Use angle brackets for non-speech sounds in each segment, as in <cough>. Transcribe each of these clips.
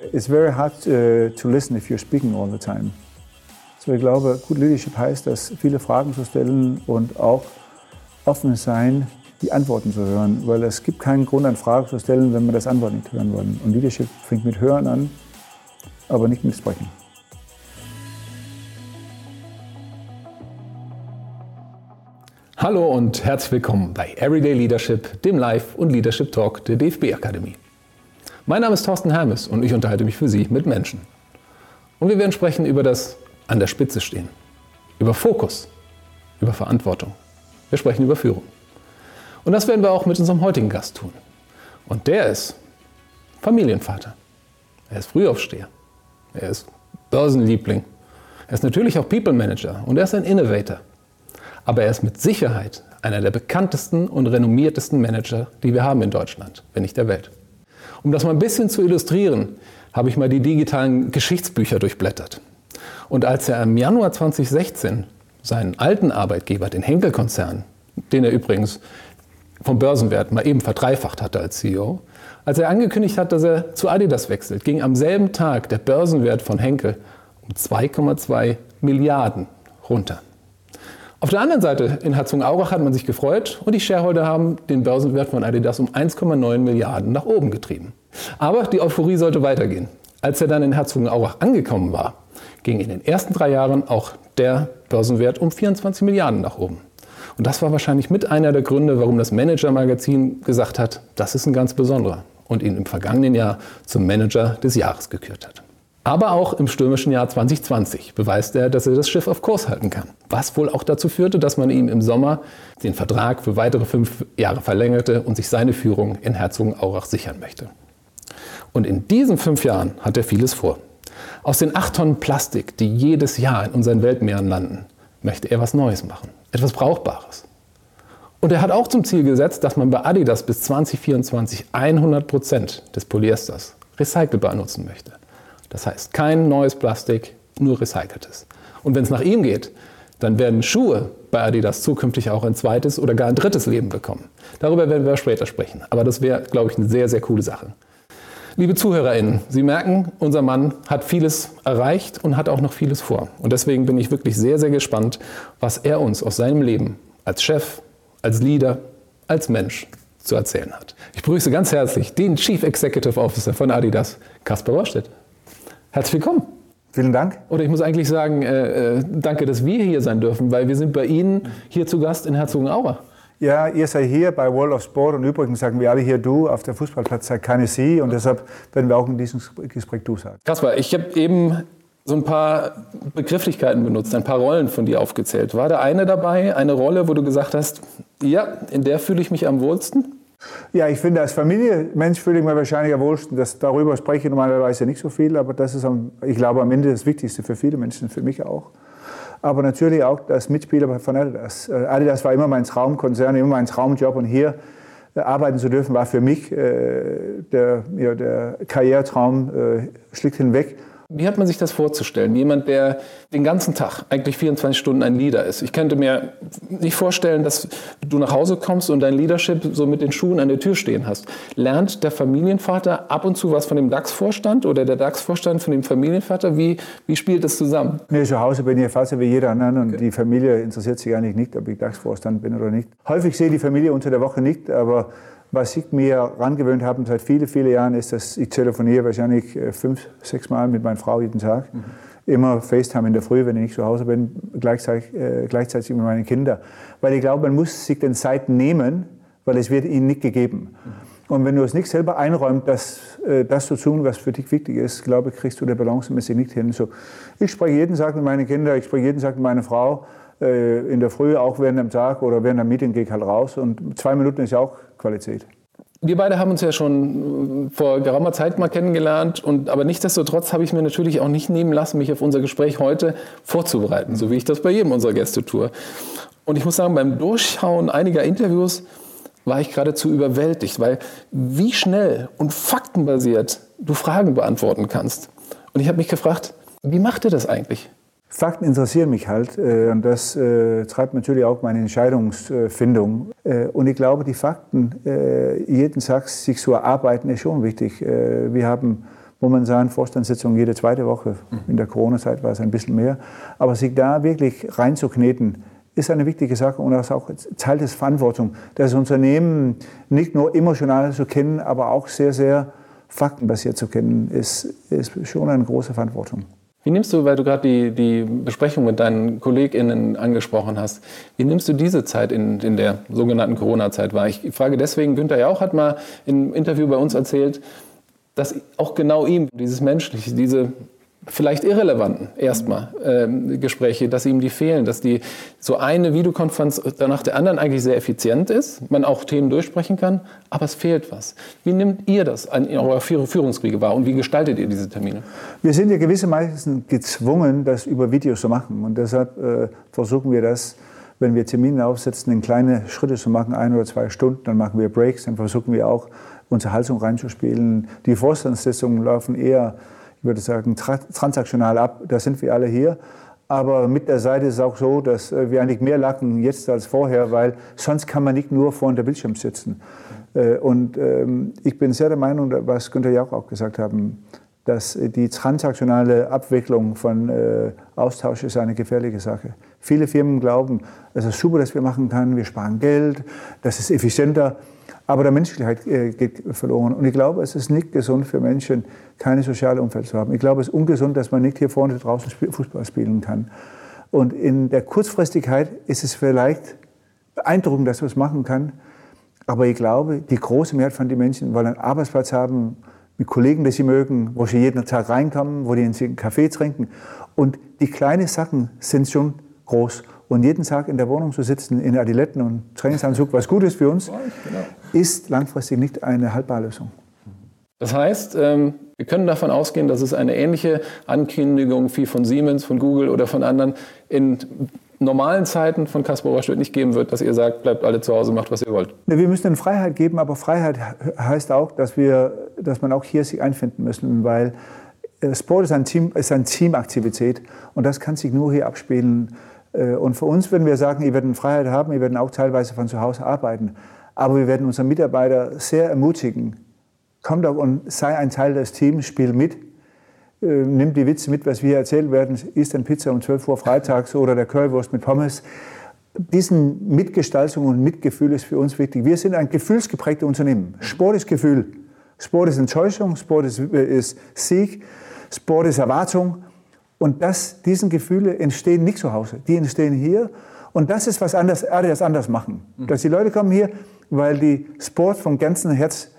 It's very hard uh, to listen if you're speaking all the time. So ich glaube, Good Leadership heißt, dass viele Fragen zu stellen und auch offen sein, die Antworten zu hören. Weil es gibt keinen Grund, eine Frage zu stellen, wenn wir das Antwort nicht hören wollen. Und Leadership fängt mit Hören an, aber nicht mit Sprechen. Hallo und herzlich willkommen bei Everyday Leadership, dem Live- und Leadership Talk der DFB Akademie. Mein Name ist Thorsten Hermes und ich unterhalte mich für Sie mit Menschen. Und wir werden sprechen über das an der Spitze stehen, über Fokus, über Verantwortung. Wir sprechen über Führung. Und das werden wir auch mit unserem heutigen Gast tun. Und der ist Familienvater. Er ist Frühaufsteher. Er ist Börsenliebling. Er ist natürlich auch People Manager und er ist ein Innovator aber er ist mit Sicherheit einer der bekanntesten und renommiertesten Manager, die wir haben in Deutschland, wenn nicht der Welt. Um das mal ein bisschen zu illustrieren, habe ich mal die digitalen Geschichtsbücher durchblättert. Und als er im Januar 2016 seinen alten Arbeitgeber, den Henkel-Konzern, den er übrigens vom Börsenwert mal eben verdreifacht hatte als CEO, als er angekündigt hat, dass er zu Adidas wechselt, ging am selben Tag der Börsenwert von Henkel um 2,2 Milliarden runter. Auf der anderen Seite in Herzogenaurach hat man sich gefreut und die Shareholder haben den Börsenwert von Adidas um 1,9 Milliarden nach oben getrieben. Aber die Euphorie sollte weitergehen. Als er dann in Herzogenaurach angekommen war, ging in den ersten drei Jahren auch der Börsenwert um 24 Milliarden nach oben. Und das war wahrscheinlich mit einer der Gründe, warum das Manager-Magazin gesagt hat, das ist ein ganz besonderer und ihn im vergangenen Jahr zum Manager des Jahres gekürt hat. Aber auch im stürmischen Jahr 2020 beweist er, dass er das Schiff auf Kurs halten kann. Was wohl auch dazu führte, dass man ihm im Sommer den Vertrag für weitere fünf Jahre verlängerte und sich seine Führung in Herzogenaurach sichern möchte. Und in diesen fünf Jahren hat er vieles vor. Aus den acht Tonnen Plastik, die jedes Jahr in unseren Weltmeeren landen, möchte er was Neues machen. Etwas Brauchbares. Und er hat auch zum Ziel gesetzt, dass man bei Adidas bis 2024 100 Prozent des Polyesters recycelbar nutzen möchte. Das heißt, kein neues Plastik, nur recyceltes. Und wenn es nach ihm geht, dann werden Schuhe bei Adidas zukünftig auch ein zweites oder gar ein drittes Leben bekommen. Darüber werden wir später sprechen. Aber das wäre, glaube ich, eine sehr, sehr coole Sache. Liebe ZuhörerInnen, Sie merken, unser Mann hat vieles erreicht und hat auch noch vieles vor. Und deswegen bin ich wirklich sehr, sehr gespannt, was er uns aus seinem Leben als Chef, als Leader, als Mensch zu erzählen hat. Ich begrüße ganz herzlich den Chief Executive Officer von Adidas, Kaspar Rohrstedt. Herzlich willkommen. Vielen Dank. Oder ich muss eigentlich sagen, äh, äh, danke, dass wir hier sein dürfen, weil wir sind bei Ihnen hier zu Gast in Herzogenaurach. Ja, ihr seid hier bei World of Sport und übrigens sagen wir alle hier du, auf der Fußballplatz seid keine Sie und deshalb werden wir auch in diesem Gespräch du sagen. Kaspar, ich habe eben so ein paar Begrifflichkeiten benutzt, ein paar Rollen von dir aufgezählt. War da eine dabei, eine Rolle, wo du gesagt hast, ja, in der fühle ich mich am wohlsten? Ja, ich finde, als Familienmensch fühle ich mich wahrscheinlich am wohlsten. Das, darüber spreche ich normalerweise nicht so viel, aber das ist, ich glaube, am Ende das Wichtigste für viele Menschen, für mich auch. Aber natürlich auch als Mitspieler von Adidas. Äh, Adidas war immer mein Traumkonzern, immer mein Traumjob und hier äh, arbeiten zu dürfen, war für mich äh, der, ja, der Karrieretraum äh, schlicht hinweg. Wie hat man sich das vorzustellen? Jemand, der den ganzen Tag, eigentlich 24 Stunden ein Leader ist. Ich könnte mir nicht vorstellen, dass du nach Hause kommst und dein Leadership so mit den Schuhen an der Tür stehen hast. Lernt der Familienvater ab und zu was von dem DAX-Vorstand oder der DAX-Vorstand von dem Familienvater? Wie, wie spielt das zusammen? Nee, zu Hause bin ich fast wie jeder andere und okay. die Familie interessiert sich eigentlich nicht, ob ich DAX-Vorstand bin oder nicht. Häufig sehe ich die Familie unter der Woche nicht, aber was ich mir angewöhnt habe seit vielen, vielen Jahren, ist, dass ich telefoniere wahrscheinlich äh, fünf, sechs Mal mit meiner Frau jeden Tag. Mhm. Immer FaceTime in der Früh, wenn ich nicht zu Hause bin, gleichzeitig, äh, gleichzeitig mit meinen Kindern. Weil ich glaube, man muss sich den Zeit nehmen, weil es wird ihnen nicht gegeben. Mhm. Und wenn du es nicht selber einräumst, das, äh, das zu tun, was für dich wichtig ist, glaube ich, kriegst du die Balance nicht hin. So, ich spreche jeden Tag mit meinen Kindern, ich spreche jeden Tag mit meiner Frau. Äh, in der Früh, auch während dem Tag oder während der Meeting gehe ich halt raus. Und zwei Minuten ist ja auch Qualität. Wir beide haben uns ja schon äh, vor geraumer Zeit mal kennengelernt, und, aber nichtsdestotrotz habe ich mir natürlich auch nicht nehmen lassen, mich auf unser Gespräch heute vorzubereiten, so wie ich das bei jedem unserer Gäste tue. Und ich muss sagen, beim Durchschauen einiger Interviews war ich geradezu überwältigt, weil wie schnell und faktenbasiert du Fragen beantworten kannst. Und ich habe mich gefragt, wie macht ihr das eigentlich? Fakten interessieren mich halt äh, und das äh, treibt natürlich auch meine Entscheidungsfindung. Äh, und ich glaube, die Fakten jeden Tag sich zu erarbeiten, ist schon wichtig. Wir haben Momentan Vorstandssitzungen jede zweite Woche. In der Corona-Zeit war es ein bisschen mehr. Aber sich da wirklich reinzukneten, ist eine wichtige Sache und das ist auch Teil des Verantwortung, das Unternehmen nicht nur emotional zu kennen, aber auch sehr, sehr faktenbasiert zu kennen, ist, ist schon eine große Verantwortung. Wie nimmst du, weil du gerade die, die Besprechung mit deinen KollegInnen angesprochen hast, wie nimmst du diese Zeit in, in der sogenannten Corona-Zeit wahr? Ich frage deswegen, Günther Jauch hat mal im Interview bei uns erzählt, dass auch genau ihm dieses Menschliche, diese vielleicht irrelevanten erstmal äh, Gespräche, dass ihm die fehlen, dass die so eine Videokonferenz nach der anderen eigentlich sehr effizient ist, man auch Themen durchsprechen kann, aber es fehlt was. Wie nimmt ihr das in eurer Führungskriege wahr und wie gestaltet ihr diese Termine? Wir sind ja gewissermaßen gezwungen, das über Videos zu machen und deshalb äh, versuchen wir das wenn wir Termine aufsetzen, in kleine Schritte zu machen, ein oder zwei Stunden, dann machen wir Breaks, dann versuchen wir auch unsere Haltung reinzuspielen. Die Vorstandssitzungen laufen eher, ich würde sagen, transaktional ab. Da sind wir alle hier. Aber mit der Seite ist es auch so, dass äh, wir eigentlich mehr lacken jetzt als vorher, weil sonst kann man nicht nur vor der Bildschirm sitzen. Äh, und ähm, ich bin sehr der Meinung, was Günther Jauch auch gesagt haben, dass die transaktionale Abwicklung von äh, Austausch ist eine gefährliche Sache. Viele Firmen glauben, es ist super, dass wir machen können, wir sparen Geld, das ist effizienter. Aber der Menschlichkeit äh, geht verloren. Und ich glaube, es ist nicht gesund für Menschen, keine soziale Umfeld zu haben. Ich glaube, es ist ungesund, dass man nicht hier vorne draußen Fußball spielen kann. Und in der Kurzfristigkeit ist es vielleicht beeindruckend, dass man es machen kann. Aber ich glaube, die große Mehrheit von den Menschen wollen einen Arbeitsplatz haben, mit Kollegen, die sie mögen, wo sie jeden Tag reinkommen, wo die einen Kaffee trinken. Und die kleinen Sachen sind schon groß. Und jeden Tag in der Wohnung zu sitzen, in Adiletten und Trainingsanzug, was gut ist für uns, genau. ist langfristig nicht eine haltbare Lösung. Das heißt, ähm, wir können davon ausgehen, dass es eine ähnliche Ankündigung wie von Siemens, von Google oder von anderen in normalen Zeiten von Kaspar Oberstedt nicht geben wird, dass ihr sagt, bleibt alle zu Hause, macht, was ihr wollt? Wir müssen ihnen Freiheit geben, aber Freiheit heißt auch, dass, wir, dass man auch hier sich einfinden müssen, weil äh, Sport ist, ein Team, ist eine Teamaktivität und das kann sich nur hier abspielen. Äh, und für uns, wenn wir sagen, wir werden Freiheit haben, wir werden auch teilweise von zu Hause arbeiten, aber wir werden unsere Mitarbeiter sehr ermutigen, komm doch und sei ein Teil des Teams, spiel mit, äh, nimm die Witze mit, was wir erzählt werden, isst ein Pizza um 12 Uhr freitags oder der Currywurst mit Pommes. Diesen Mitgestaltung und Mitgefühl ist für uns wichtig. Wir sind ein gefühlsgeprägtes Unternehmen. Sport ist Gefühl. Sport ist Enttäuschung, Sport ist, äh, ist Sieg, Sport ist Erwartung. Und das, diesen Gefühle entstehen nicht zu Hause, die entstehen hier. Und das ist, was anders, Adidas anders machen. Mhm. Dass die Leute kommen hier, weil die Sport vom ganzen Herz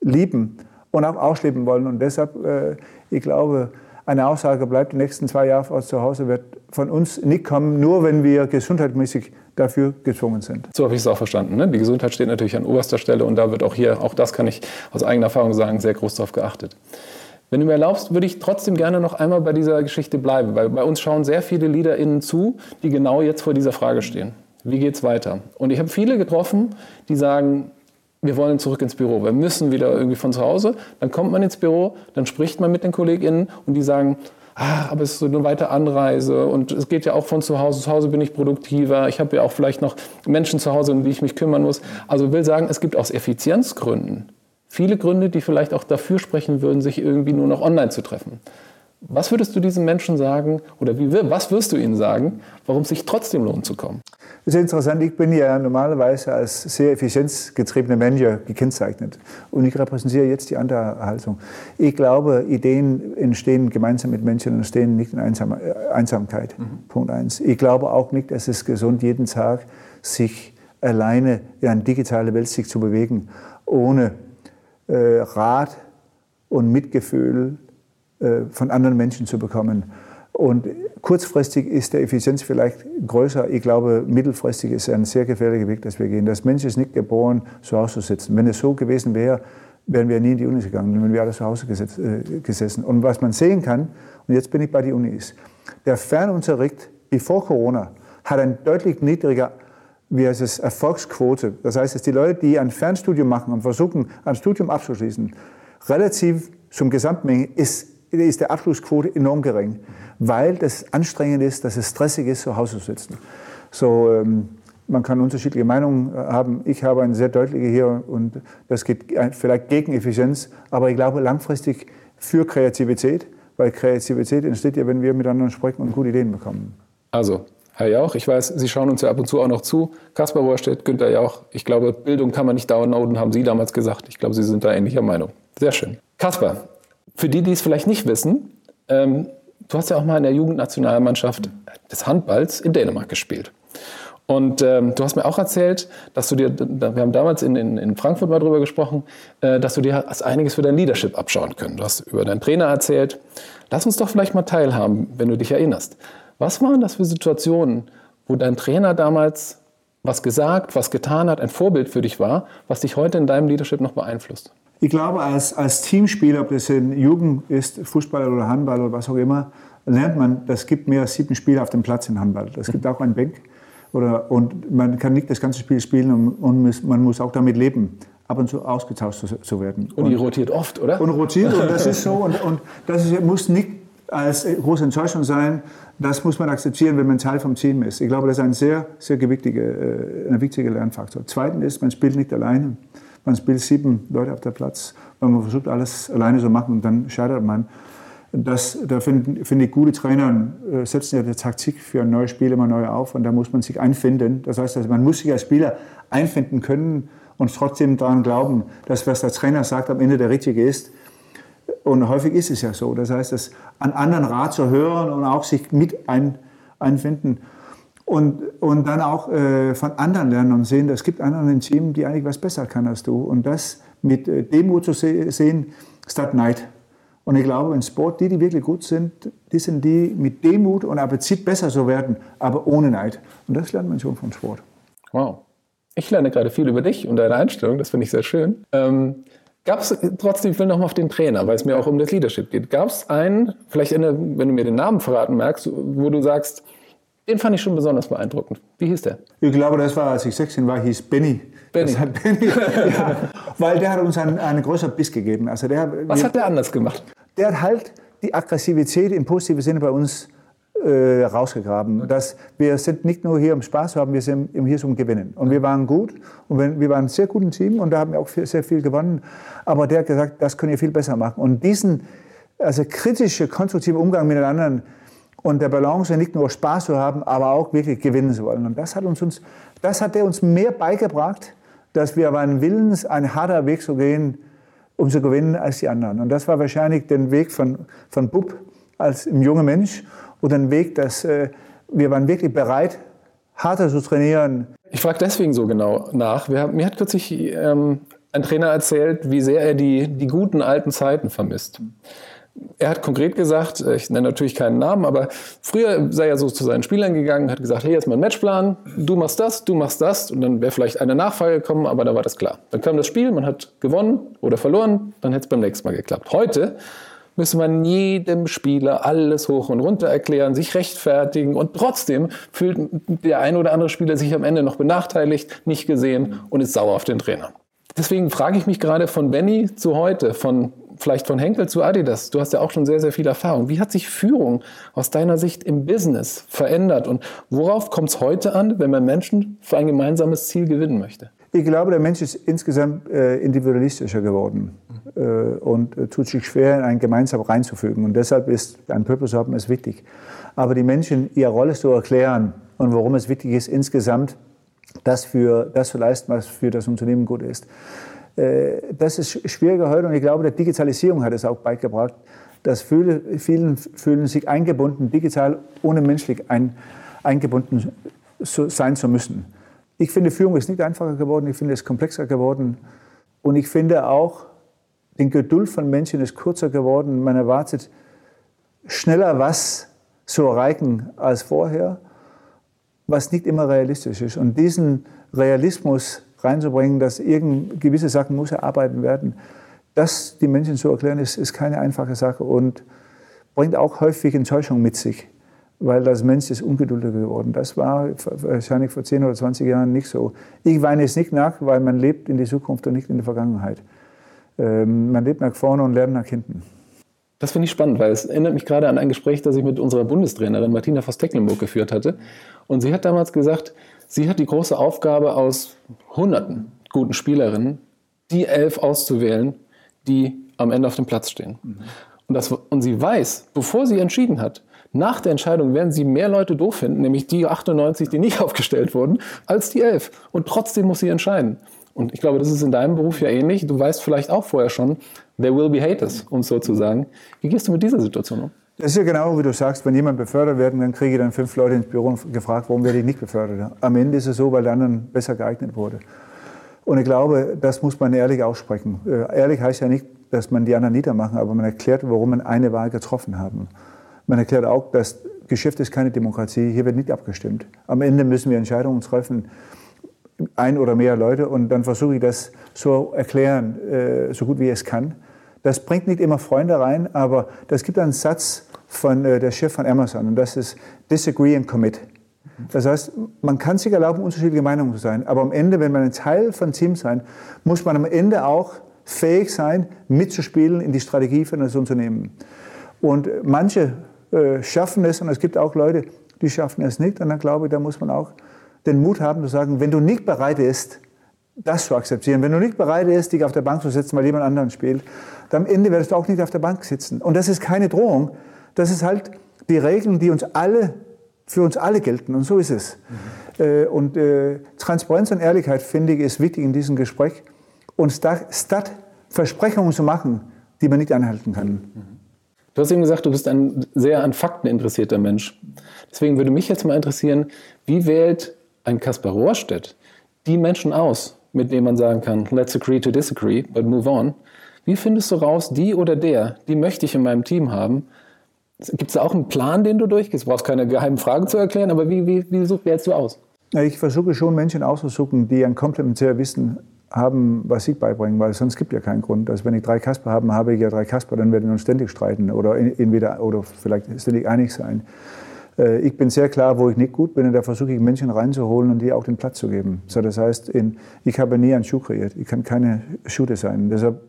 lieben und auch ausleben wollen. Und deshalb, äh, ich glaube, eine Aussage bleibt die nächsten zwei Jahre aus zu Hause, wird von uns nicht kommen, nur wenn wir gesundheitsmäßig dafür gezwungen sind. So habe ich es auch verstanden. Ne? Die Gesundheit steht natürlich an oberster Stelle und da wird auch hier, auch das kann ich aus eigener Erfahrung sagen, sehr groß darauf geachtet. Wenn du mir erlaubst, würde ich trotzdem gerne noch einmal bei dieser Geschichte bleiben, weil bei uns schauen sehr viele LeaderInnen zu, die genau jetzt vor dieser Frage stehen. Wie geht es weiter? Und ich habe viele getroffen, die sagen, wir wollen zurück ins Büro, wir müssen wieder irgendwie von zu Hause. Dann kommt man ins Büro, dann spricht man mit den KollegInnen und die sagen, ah, aber es ist so eine weite Anreise und es geht ja auch von zu Hause. Zu Hause bin ich produktiver. Ich habe ja auch vielleicht noch Menschen zu Hause, um die ich mich kümmern muss. Also ich will sagen, es gibt aus Effizienzgründen viele Gründe, die vielleicht auch dafür sprechen würden, sich irgendwie nur noch online zu treffen. Was würdest du diesen Menschen sagen oder wie, was wirst du ihnen sagen, warum es sich trotzdem lohnt zu kommen? Das ist interessant. Ich bin ja normalerweise als sehr effizienzgetriebener Manager gekennzeichnet. Und ich repräsentiere jetzt die andere Haltung. Ich glaube, Ideen entstehen gemeinsam mit Menschen und entstehen nicht in Einsam Einsamkeit. Mhm. Punkt eins. Ich glaube auch nicht, dass es gesund jeden Tag sich alleine in eine digitale Welt sich zu bewegen, ohne äh, Rat und Mitgefühl äh, von anderen Menschen zu bekommen. Und kurzfristig ist der Effizienz vielleicht größer. Ich glaube, mittelfristig ist ein sehr gefährlicher Weg, dass wir gehen. Das Mensch ist nicht geboren, zu Hause zu sitzen. Wenn es so gewesen wäre, wären wir nie in die Uni gegangen, wenn wir alle zu Hause äh, gesessen. Und was man sehen kann, und jetzt bin ich bei den Unis, der Fernunterricht, wie vor Corona, hat ein deutlich niedriger wie heißt es, Erfolgsquote. Das heißt, dass die Leute, die ein Fernstudium machen und versuchen, ein Studium abzuschließen, relativ zum Gesamtmenge ist, ist der Abschlussquote enorm gering, weil das anstrengend ist, dass es stressig ist, zu Hause zu sitzen. So, ähm, man kann unterschiedliche Meinungen haben. Ich habe eine sehr deutliche hier und das geht vielleicht gegen Effizienz, aber ich glaube, langfristig für Kreativität, weil Kreativität entsteht ja, wenn wir miteinander sprechen und gute Ideen bekommen. Also, Herr Jauch, ich weiß, Sie schauen uns ja ab und zu auch noch zu. Kaspar Rohrstedt, Günther Jauch, ich glaube, Bildung kann man nicht downloaden, haben Sie damals gesagt. Ich glaube, Sie sind da ähnlicher Meinung. Sehr schön. Kaspar, für die, die es vielleicht nicht wissen, ähm, du hast ja auch mal in der Jugendnationalmannschaft des Handballs in Dänemark gespielt. Und ähm, du hast mir auch erzählt, dass du dir, wir haben damals in, in, in Frankfurt mal drüber gesprochen, äh, dass du dir einiges für dein Leadership abschauen können. Du hast über deinen Trainer erzählt. Lass uns doch vielleicht mal teilhaben, wenn du dich erinnerst. Was waren das für Situationen, wo dein Trainer damals was gesagt, was getan hat, ein Vorbild für dich war, was dich heute in deinem Leadership noch beeinflusst? Ich glaube, als, als Teamspieler, ob das in Jugend ist, Fußball oder Handball oder was auch immer, lernt man, das gibt mehr als sieben Spieler auf dem Platz in Handball. Es gibt auch einen Bank. Oder, und man kann nicht das ganze Spiel spielen und, und man muss auch damit leben, ab und zu ausgetauscht zu, zu werden. Und, und die rotiert oft, oder? Und rotiert und das ist so. Und, und das ist, muss nicht als große Enttäuschung sein. Das muss man akzeptieren, wenn man Teil vom Team ist. Ich glaube, das ist ein sehr, sehr gewichtiger, äh, ein wichtiger Lernfaktor. Zweitens ist, man spielt nicht alleine. Man spielt sieben Leute auf der Platz. Man versucht alles alleine zu machen und dann scheitert man. Das, da finde find ich, gute Trainer äh, setzen ja die Taktik für ein neues Spiel immer neu auf und da muss man sich einfinden. Das heißt, also man muss sich als Spieler einfinden können und trotzdem daran glauben, dass was der Trainer sagt am Ende der richtige ist. Und häufig ist es ja so. Das heißt, an anderen Rat zu hören und auch sich mit ein, einfinden und, und dann auch äh, von anderen lernen und sehen, es gibt anderen im Team, die eigentlich was besser kann als du. Und das mit äh, Demut zu se sehen, statt Neid. Und ich glaube, im Sport, die, die wirklich gut sind, die sind die mit Demut und Appetit besser zu werden, aber ohne Neid. Und das lernt man schon vom Sport. Wow. Ich lerne gerade viel über dich und deine Einstellung, das finde ich sehr schön. Ähm, Gab es trotzdem, ich will noch mal auf den Trainer, weil es mir auch um das Leadership geht. Gab es einen, vielleicht eine, wenn du mir den Namen verraten merkst, wo du sagst, den fand ich schon besonders beeindruckend. Wie hieß der? Ich glaube, das war, als ich 16 war, hieß Benny. Benny. Benny <laughs> ja, weil der hat uns einen, einen größeren Biss gegeben. Also der, Was hat der anders gemacht? Der hat halt die Aggressivität im positiven Sinne bei uns äh, rausgegraben. Dass wir sind nicht nur hier um Spaß zu haben, wir sind hier zum Gewinnen. Und wir waren gut und wir waren ein sehr gutes Team und da haben wir auch sehr viel gewonnen. Aber der hat gesagt, das könnt ihr viel besser machen. Und diesen also kritische, konstruktive Umgang mit den anderen, und der Balance nicht nur Spaß zu haben, aber auch wirklich gewinnen zu wollen. Und das hat uns, uns das hat er uns mehr beigebracht, dass wir waren willens, ein harter Weg zu gehen, um zu gewinnen als die anderen. Und das war wahrscheinlich der Weg von, von Bub als junger Mensch und ein Weg, dass äh, wir waren wirklich bereit, harter zu trainieren. Ich frage deswegen so genau nach. Wir, mir hat kürzlich ähm, ein Trainer erzählt, wie sehr er die, die guten alten Zeiten vermisst er hat konkret gesagt, äh, ich nenne natürlich keinen Namen, aber früher sei er so zu seinen Spielern gegangen, hat gesagt, hey, jetzt mal ein Matchplan, du machst das, du machst das und dann wäre vielleicht eine Nachfrage gekommen, aber da war das klar. Dann kam das Spiel, man hat gewonnen oder verloren, dann hätte es beim nächsten Mal geklappt. Heute müsste man jedem Spieler alles hoch und runter erklären, sich rechtfertigen und trotzdem fühlt der ein oder andere Spieler sich am Ende noch benachteiligt, nicht gesehen und ist sauer auf den Trainer. Deswegen frage ich mich gerade von Benny zu heute, von vielleicht von Henkel zu Adidas. Du hast ja auch schon sehr, sehr viel Erfahrung. Wie hat sich Führung aus deiner Sicht im Business verändert und worauf kommt es heute an, wenn man Menschen für ein gemeinsames Ziel gewinnen möchte? Ich glaube, der Mensch ist insgesamt äh, individualistischer geworden äh, und äh, tut sich schwer, in ein gemeinsam reinzufügen. Und deshalb ist ein Purpose haben ist wichtig. Aber die Menschen ihre Rolle zu erklären und warum es wichtig ist, insgesamt das, für, das zu leisten, was für das Unternehmen gut ist. Äh, das ist schwieriger heute und ich glaube, der Digitalisierung hat es auch beigebracht, dass viele, vielen fühlen sich eingebunden, digital ohne menschlich ein, eingebunden sein zu müssen. Ich finde, Führung ist nicht einfacher geworden, ich finde es komplexer geworden und ich finde auch, die Geduld von Menschen ist kürzer geworden. Man erwartet schneller was zu erreichen als vorher, was nicht immer realistisch ist. Und diesen Realismus reinzubringen, dass irgend gewisse Sachen muss erarbeiten werden. Das die Menschen zu erklären, ist, ist keine einfache Sache und bringt auch häufig Enttäuschung mit sich, weil das Mensch ist ungeduldiger geworden. Das war wahrscheinlich vor 10 oder 20 Jahren nicht so. Ich weine es nicht nach, weil man lebt in die Zukunft und nicht in der Vergangenheit. Ähm, man lebt nach vorne und lernt nach hinten. Das finde ich spannend, weil es erinnert mich gerade an ein Gespräch, das ich mit unserer Bundestrainerin Martina Voss-Tecklenburg geführt hatte. Und sie hat damals gesagt, Sie hat die große Aufgabe, aus Hunderten guten Spielerinnen die elf auszuwählen, die am Ende auf dem Platz stehen. Mhm. und, das, und sie weiß, bevor sie entschieden hat, nach der Entscheidung werden sie mehr Leute doof finden, nämlich die 98, die nicht <laughs> aufgestellt wurden, als die 11. Und trotzdem muss sie entscheiden. Und ich glaube, das ist in deinem Beruf ja ähnlich. Du weißt vielleicht auch vorher schon, there will be haters, um so zu sagen. Wie gehst du mit dieser Situation um? Das ist ja genau, wie du sagst, wenn jemand befördert wird, dann kriege ich dann fünf Leute ins Büro und gefragt, warum werde ich nicht befördert. Am Ende ist es so, weil der anderen besser geeignet wurde. Und ich glaube, das muss man ehrlich aussprechen. Äh, ehrlich heißt ja nicht, dass man die anderen niedermachen, aber man erklärt, warum man eine Wahl getroffen haben. Man erklärt auch, dass Geschäft ist keine Demokratie, hier wird nicht abgestimmt. Am Ende müssen wir Entscheidungen treffen, ein oder mehr Leute, und dann versuche ich das so erklären, äh, so gut wie es kann. Das bringt nicht immer Freunde rein, aber das gibt einen Satz von äh, der Chef von Amazon und das ist Disagree and Commit. Das heißt, man kann sich erlauben, unterschiedliche Meinungen zu sein, aber am Ende, wenn man ein Teil von Team sein, muss man am Ende auch fähig sein, mitzuspielen in die Strategie für das Unternehmen. Und manche äh, schaffen es und es gibt auch Leute, die schaffen es nicht. Und dann glaube ich, da muss man auch den Mut haben zu sagen, wenn du nicht bereit bist, das zu akzeptieren, wenn du nicht bereit bist, dich auf der Bank zu setzen, weil jemand anderen spielt, dann am Ende wirst du auch nicht auf der Bank sitzen. Und das ist keine Drohung, das ist halt die Regeln, die uns alle, für uns alle gelten. Und so ist es. Mhm. Und äh, Transparenz und Ehrlichkeit, finde ich, ist wichtig in diesem Gespräch. Und statt Versprechungen zu machen, die man nicht anhalten kann. Mhm. Du hast eben gesagt, du bist ein sehr an Fakten interessierter Mensch. Deswegen würde mich jetzt mal interessieren, wie wählt ein Kaspar Rohrstedt die Menschen aus, mit denen man sagen kann, let's agree to disagree, but move on. Wie findest du raus, die oder der, die möchte ich in meinem Team haben? Gibt es da auch einen Plan, den du durchgehst? Du brauchst keine geheimen Fragen zu erklären, aber wie, wie, wie wählst du aus? Ich versuche schon Menschen auszusuchen, die ein komplementäres Wissen haben, was ich beibringen, weil sonst gibt ja keinen Grund. Also wenn ich drei Kasper habe, habe ich ja drei Kasper, dann werden wir uns ständig streiten oder entweder oder vielleicht ständig einig sein. Äh, ich bin sehr klar, wo ich nicht gut bin und da versuche ich Menschen reinzuholen und die auch den Platz zu geben. So, das heißt, in, ich habe nie einen Schuh kreiert. Ich kann keine Shooter sein. Deshalb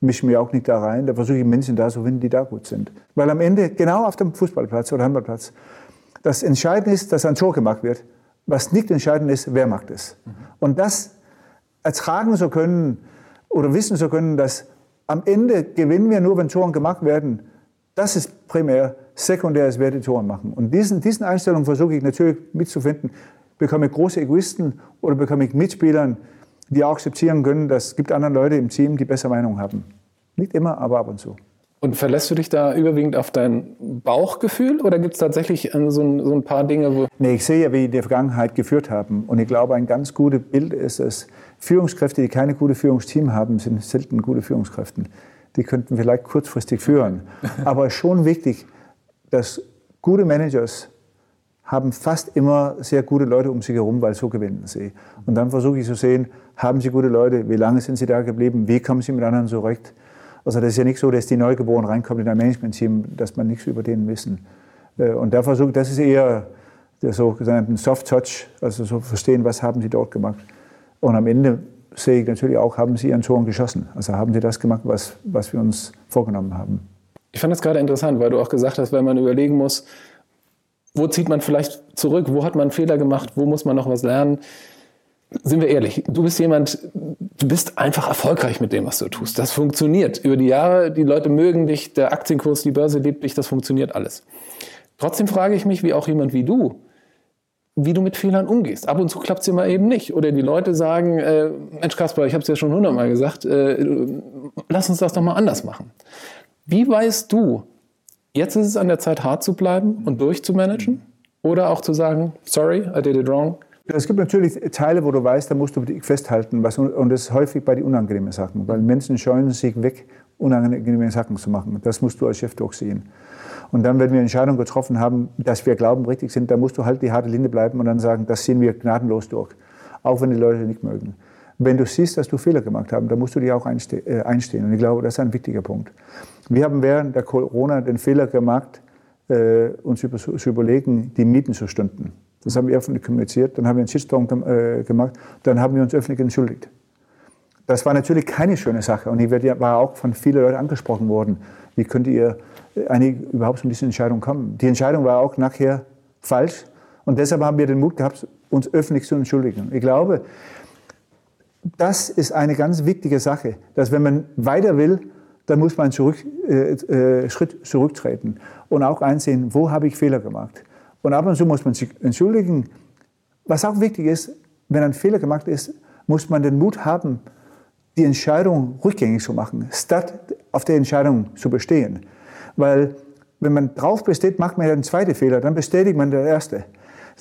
mische ich mich auch nicht da rein. Da versuche ich Menschen da zu finden, die da gut sind. Weil am Ende, genau auf dem Fußballplatz oder Handballplatz, das Entscheidende ist, dass ein Tor gemacht wird. Was nicht entscheidend ist, wer macht es. Mhm. Und das ertragen zu können oder wissen zu können, dass am Ende gewinnen wir nur, wenn Toren gemacht werden. Das ist primär. Sekundär ist, wer die Tore machen. Und diesen, diesen Einstellungen versuche ich natürlich mitzufinden. Bekomme ich große Egoisten oder bekomme ich Mitspielern, die auch akzeptieren können, dass es gibt andere Leute im Team, die bessere Meinung haben. Nicht immer, aber ab und zu. Und verlässt du dich da überwiegend auf dein Bauchgefühl oder gibt es tatsächlich äh, so ein, so ein, paar Dinge, wo. Nee, ich sehe ja, wie die die Vergangenheit geführt haben. Und ich glaube, ein ganz gutes Bild ist es, Führungskräfte, die keine gute Führungsteam haben, sind selten gute Führungskräfte. Die könnten vielleicht kurzfristig führen. <laughs> Aber es ist schon wichtig, dass gute Managers haben fast immer sehr gute Leute um sich herum, weil so gewinnen sie. Und dann versuche ich zu sehen, haben sie gute Leute, wie lange sind sie da geblieben, wie kommen sie mit anderen zurecht. Also das ist ja nicht so, dass die Neugeborenen reinkommen in ein Management-Team, dass man nichts über denen wissen. Äh, und da versuche das ist eher der sogenannte Soft Touch, also so verstehen, was haben sie dort gemacht. Und am Ende sehe ich natürlich auch, haben sie ihren Toren geschossen. Also haben sie das gemacht, was, was wir uns vorgenommen haben. Ich fand das gerade interessant, weil du auch gesagt hast, wenn man überlegen muss, wo zieht man vielleicht zurück, wo hat man Fehler gemacht, wo muss man noch was lernen. Sind wir ehrlich, du bist jemand, du bist einfach erfolgreich mit dem, was du tust. Das funktioniert. Über die Jahre, die Leute mögen dich, der Aktienkurs, die Börse liebt dich, das funktioniert alles. Trotzdem frage ich mich, wie auch jemand wie du, wie du mit Fehlern umgehst. Ab und zu klappt es immer eben nicht. Oder die Leute sagen, äh, Mensch Kasper, ich habe es ja schon hundertmal gesagt, äh, lass uns das doch mal anders machen. Wie weißt du, jetzt ist es an der Zeit, hart zu bleiben und durchzumanagen? Oder auch zu sagen, sorry, I did it wrong? Es gibt natürlich Teile, wo du weißt, da musst du festhalten. Was, und das ist häufig bei den unangenehmen Sachen, weil Menschen scheuen sich weg, unangenehme Sachen zu machen. Das musst du als Chef durchsehen. Und dann, wenn wir Entscheidungen getroffen haben, dass wir glauben, richtig sind, dann musst du halt die harte Linie bleiben und dann sagen, das ziehen wir gnadenlos durch. Auch wenn die Leute nicht mögen. Wenn du siehst, dass du Fehler gemacht hast, dann musst du dir auch äh, einstehen. Und ich glaube, das ist ein wichtiger Punkt. Wir haben während der Corona den Fehler gemacht, äh, uns über, zu überlegen, die Mieten zu stunden. Das haben wir öffentlich kommuniziert. Dann haben wir einen Shitstorm äh, gemacht. Dann haben wir uns öffentlich entschuldigt. Das war natürlich keine schöne Sache. Und ich war auch von vielen Leuten angesprochen worden. Wie könnt ihr äh, eigentlich überhaupt zu dieser Entscheidung kommen? Die Entscheidung war auch nachher falsch. Und deshalb haben wir den Mut gehabt, uns öffentlich zu entschuldigen. Ich glaube, das ist eine ganz wichtige Sache, dass wenn man weiter will, dann muss man zurück, äh, äh, Schritt zurücktreten und auch einsehen, wo habe ich Fehler gemacht. Und ab und zu muss man sich entschuldigen. Was auch wichtig ist, wenn ein Fehler gemacht ist, muss man den Mut haben, die Entscheidung rückgängig zu machen, statt auf der Entscheidung zu bestehen. Weil wenn man drauf besteht, macht man ja den zweiten Fehler, dann bestätigt man den ersten.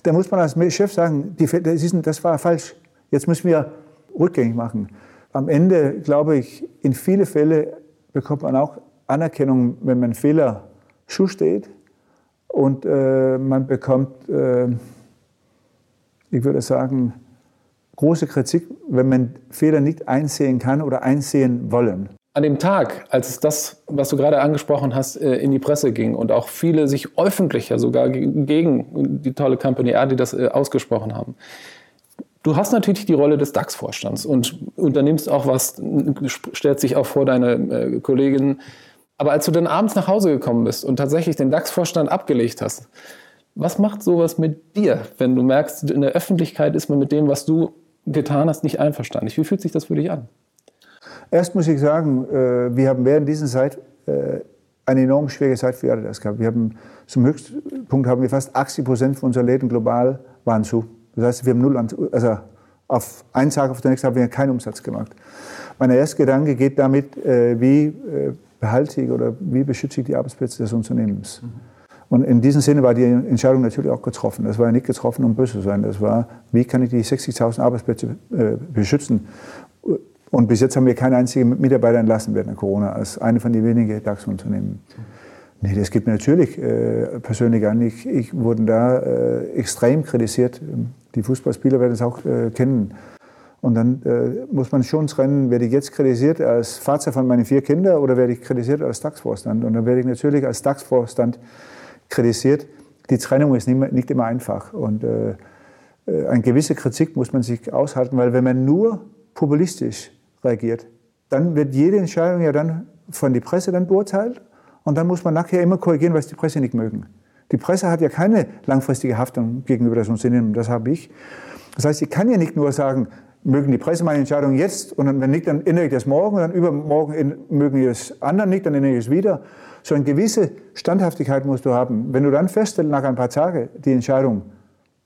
Da muss man als Chef sagen, das war falsch, jetzt müssen wir rückgängig machen. Am Ende, glaube ich, in viele Fälle bekommt man auch Anerkennung, wenn man Fehler zusteht und äh, man bekommt, äh, ich würde sagen, große Kritik, wenn man Fehler nicht einsehen kann oder einsehen wollen. An dem Tag, als das, was du gerade angesprochen hast, äh, in die Presse ging und auch viele sich öffentlicher sogar gegen die tolle Company R, die das äh, ausgesprochen haben. Du hast natürlich die Rolle des DAX-Vorstands und unternimmst auch was, stellst sich auch vor deine äh, Kolleginnen. Aber als du dann abends nach Hause gekommen bist und tatsächlich den DAX-Vorstand abgelegt hast, was macht sowas mit dir, wenn du merkst, in der Öffentlichkeit ist man mit dem, was du getan hast, nicht einverstanden. Wie fühlt sich das für dich an? Erst muss ich sagen, äh, wir haben während dieser Zeit äh, eine enorm schwere Zeit für Adidas gehabt. Wir haben zum Höchstpunkt haben wir fast 80 Prozent von unseren Läden global waren zu. Das heißt, wir haben null, also auf einen Tag auf den nächsten haben wir keinen Umsatz gemacht. Mein erster Gedanke geht damit, äh, wie behalte ich oder wie beschütze ich die Arbeitsplätze des Unternehmens. Mhm. Und in diesem Sinne war die Entscheidung natürlich auch getroffen. Das war ja nicht getroffen, um böse zu sein. Das war, wie kann ich die 60.000 Arbeitsplätze äh, beschützen? Und bis jetzt haben wir keinen einzigen Mitarbeiter entlassen während Corona, als eine von den wenigen DAX-Unternehmen. Nee, das geht mir natürlich äh, persönlich an. Ich, ich wurde da äh, extrem kritisiert. Die Fußballspieler werden es auch äh, kennen. Und dann äh, muss man schon trennen, werde ich jetzt kritisiert als Vater von meinen vier Kindern oder werde ich kritisiert als DAX-Vorstand? Und dann werde ich natürlich als DAX-Vorstand kritisiert. Die Trennung ist nicht, nicht immer einfach. Und äh, äh, eine gewisse Kritik muss man sich aushalten, weil wenn man nur populistisch reagiert, dann wird jede Entscheidung ja dann von der Presse dann beurteilt und dann muss man nachher immer korrigieren, was die Presse nicht mögen. Die Presse hat ja keine langfristige Haftung gegenüber das Unternehmen, das habe ich. Das heißt, ich kann ja nicht nur sagen, mögen die Presse meine Entscheidung jetzt und wenn nicht, dann ändere ich das morgen und dann übermorgen mögen die das anderen nicht, dann ändere ich es wieder. So eine gewisse Standhaftigkeit musst du haben. Wenn du dann feststellst, nach ein paar Tagen, die Entscheidung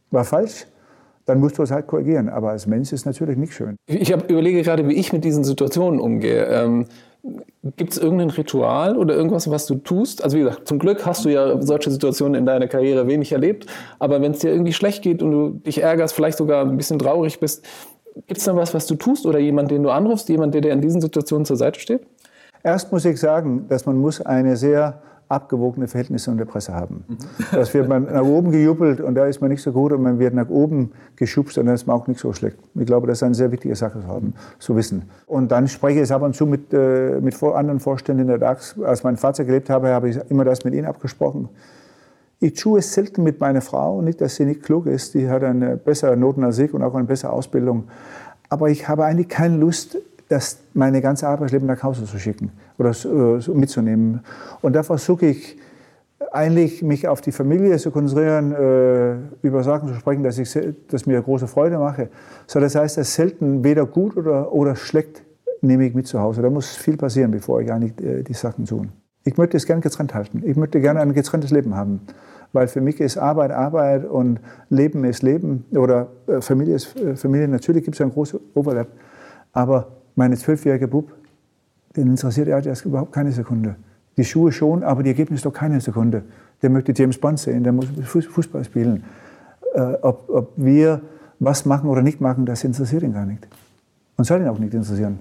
war falsch, dann musst du es halt korrigieren. Aber als Mensch ist es natürlich nicht schön. Ich hab, überlege gerade, wie ich mit diesen Situationen umgehe. Ähm, Gibt es irgendein Ritual oder irgendwas, was du tust? Also wie gesagt, zum Glück hast du ja solche Situationen in deiner Karriere wenig erlebt. Aber wenn es dir irgendwie schlecht geht und du dich ärgerst, vielleicht sogar ein bisschen traurig bist, gibt es dann was, was du tust oder jemand, den du anrufst, jemand, der dir in diesen Situationen zur Seite steht? Erst muss ich sagen, dass man muss eine sehr abgewogene Verhältnisse in der Presse haben. Mhm. Das wird man nach oben gejubelt und da ist man nicht so gut und man wird nach oben geschubst und dann ist man auch nicht so schlecht. Ich glaube, das ist eine sehr wichtige Sache zu haben, zu wissen. Und dann spreche ich es ab und zu mit, äh, mit anderen Vorständen der DAX. Als mein Vater gelebt habe, habe ich immer das mit ihnen abgesprochen. Ich tue es selten mit meiner Frau, nicht, dass sie nicht klug ist, die hat eine bessere Noten als ich und auch eine bessere Ausbildung. Aber ich habe eigentlich keine Lust, das meine ganze Arbeitsleben nach Hause zu schicken oder äh, mitzunehmen. Und da versuche ich eigentlich mich auf die Familie zu konzentrieren, äh, über Sachen zu sprechen, dass, ich, dass mir große Freude mache. So, das heißt, dass selten weder gut oder, oder schlecht nehme ich mit zu Hause. Da muss viel passieren, bevor ich eigentlich äh, die Sachen tue. Ich möchte es gerne getrennt halten. Ich möchte gerne ein getrenntes Leben haben. Weil für mich ist Arbeit Arbeit und Leben ist Leben. Oder Familie ist Familie. Natürlich gibt es einen großen Overlap. Aber meine zwölfjährige Bub, den interessiert er erst überhaupt keine Sekunde. Die Schuhe schon, aber die Ergebnisse doch keine Sekunde. Der möchte James Bond sehen, der muss Fußball spielen. Äh, ob, ob wir was machen oder nicht machen, das interessiert ihn gar nicht. Und soll ihn auch nicht interessieren.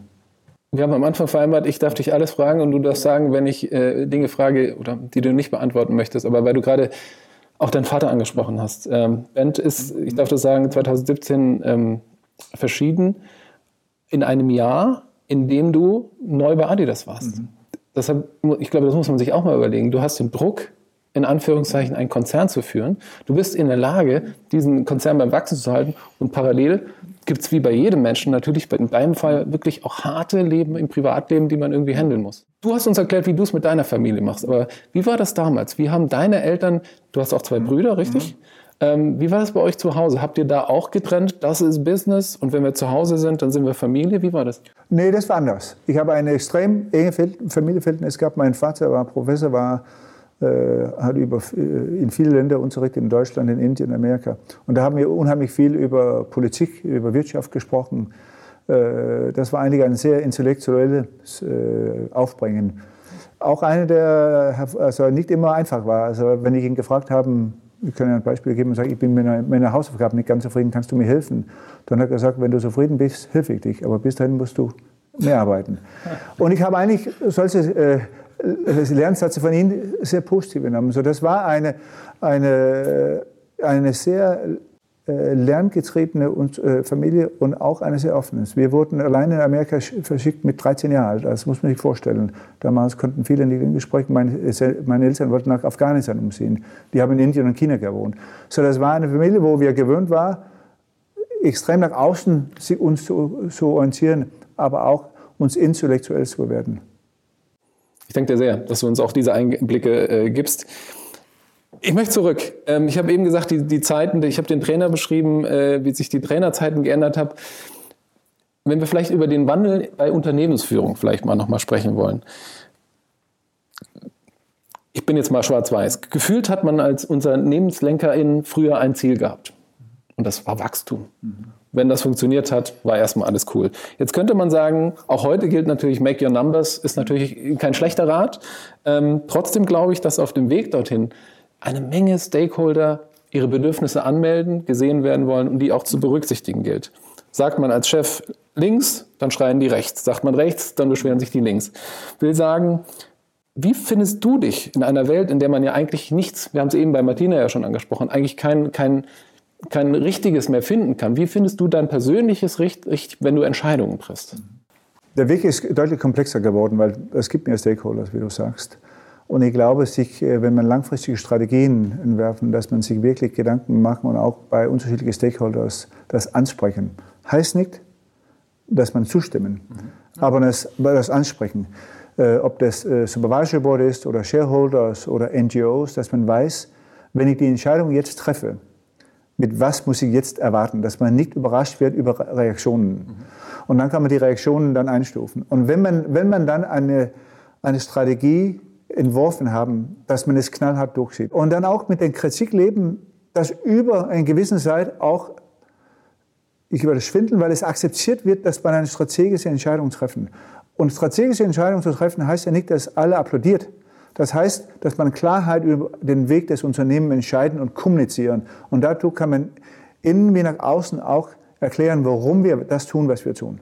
Wir haben am Anfang vereinbart, ich darf dich alles fragen und du darfst sagen, wenn ich äh, Dinge frage, oder die du nicht beantworten möchtest. Aber weil du gerade auch deinen Vater angesprochen hast. Ähm, Bent ist, ich darf das sagen, 2017 ähm, verschieden in einem Jahr, in dem du neu bei Adidas warst. Mhm. Deshalb, ich glaube, das muss man sich auch mal überlegen. Du hast den Druck, in Anführungszeichen einen Konzern zu führen. Du bist in der Lage, diesen Konzern beim Wachsen zu halten. Und parallel gibt es wie bei jedem Menschen natürlich in deinem Fall wirklich auch harte Leben im Privatleben, die man irgendwie handeln muss. Du hast uns erklärt, wie du es mit deiner Familie machst. Aber wie war das damals? Wie haben deine Eltern, du hast auch zwei mhm. Brüder, richtig? Mhm Ähm, wie war das bei euch zu Hause? Habt ihr da auch getrennt? Das ist Business und wenn wir zu Hause sind, dann sind wir Familie. Wie war das? Nee, das war anders. Ich habe eine extrem enge Familienverhältnis gehabt. Mein Vater war Professor, war, äh, hat über, äh, in viele Länder unterrichtet, in Deutschland, in Indien, Amerika. Und da haben wir unheimlich viel über Politik, über Wirtschaft gesprochen. Äh, das war eigentlich ein sehr intellektuelles äh, Aufbringen. Auch eine, der also nicht immer einfach war. Also wenn ich ihn gefragt habe, ich kann ein Beispiel geben und sagen, ich bin mit meiner, meiner Hausaufgabe nicht ganz zufrieden, kannst du mir helfen? Dann hat er gesagt, wenn du zufrieden bist, helfe ich dich, aber bis dahin musst du mehr arbeiten. Und ich habe eigentlich solche äh, Lernsätze von ihm sehr positiv genommen. So, das war eine, eine, eine sehr lerngetriebene und, äh, Familie und auch eine sehr offene. Wir wurden alleine in Amerika verschickt mit 13 Jahren alt. Das muss man sich vorstellen. Damals konnten viele nicht in Gespräch. Meine, meine Eltern wollten nach Afghanistan umziehen. Die haben in Indien und China gewohnt. So, das war eine Familie, wo wir gewöhnt waren, extrem nach außen uns zu, zu orientieren, aber auch uns intellektuell zu werden. Ich danke dir sehr, dass du uns auch diese Einblicke äh, gibst. Ich möchte zurück. Ähm, ich habe eben gesagt, die, die Zeiten, ich habe den Trainer beschrieben, äh, wie sich die Trainerzeiten geändert haben. Wenn wir vielleicht über den Wandel bei Unternehmensführung vielleicht mal nochmal sprechen wollen. Ich bin jetzt mal schwarz-weiß. Gefühlt hat man als Unternehmenslenkerin früher ein Ziel gehabt. Und das war Wachstum. Mhm. Wenn das funktioniert hat, war erstmal alles cool. Jetzt könnte man sagen, auch heute gilt natürlich, make your numbers ist natürlich kein schlechter Rat. Ähm, trotzdem glaube ich, dass auf dem Weg dorthin eine Menge Stakeholder ihre Bedürfnisse anmelden, gesehen werden wollen und die auch zu berücksichtigen gilt. Sagt man als Chef links, dann schreien die rechts. Sagt man rechts, dann beschweren sich die links. Will sagen, wie findest du dich in einer Welt, in der man ja eigentlich nichts, wir haben es eben bei Martina ja schon angesprochen, eigentlich kein, kein, kein richtiges mehr finden kann? Wie findest du dein persönliches Recht, wenn du Entscheidungen triffst? Der Weg ist deutlich komplexer geworden, weil es gibt mehr Stakeholders, wie du sagst. Und ich glaube, sich, äh, wenn man langfristige Strategien entwerfen, dass man sich wirklich Gedanken machen und auch bei unterschiedlichen Stakeholders das ansprechen. Heißt nicht, dass man zustimmen, mhm. aber das, das ansprechen. Äh, ob das äh, Supervisory Board ist oder Shareholders oder NGOs, dass man weiß, wenn ich die Entscheidung jetzt treffe, mit was muss ich jetzt erwarten, dass man nicht überrascht wird über Reaktionen. Mhm. Und dann kann man die Reaktionen dann einstufen. Und wenn man, wenn man dann eine, eine Strategie entworfen haben, dass man es knallhart durchzieht. Und dann auch mit der Kritik leben, dass über eine gewisse Zeit auch, ich würde schwindeln, weil es akzeptiert wird, dass man eine strategische Entscheidung treffen. Und strategische Entscheidungen zu treffen heißt ja nicht, dass alle applaudiert. Das heißt, dass man Klarheit über den Weg des Unternehmens entscheiden und kommunizieren. Und dazu kann man innen wie nach außen auch erklären, warum wir das tun, was wir tun.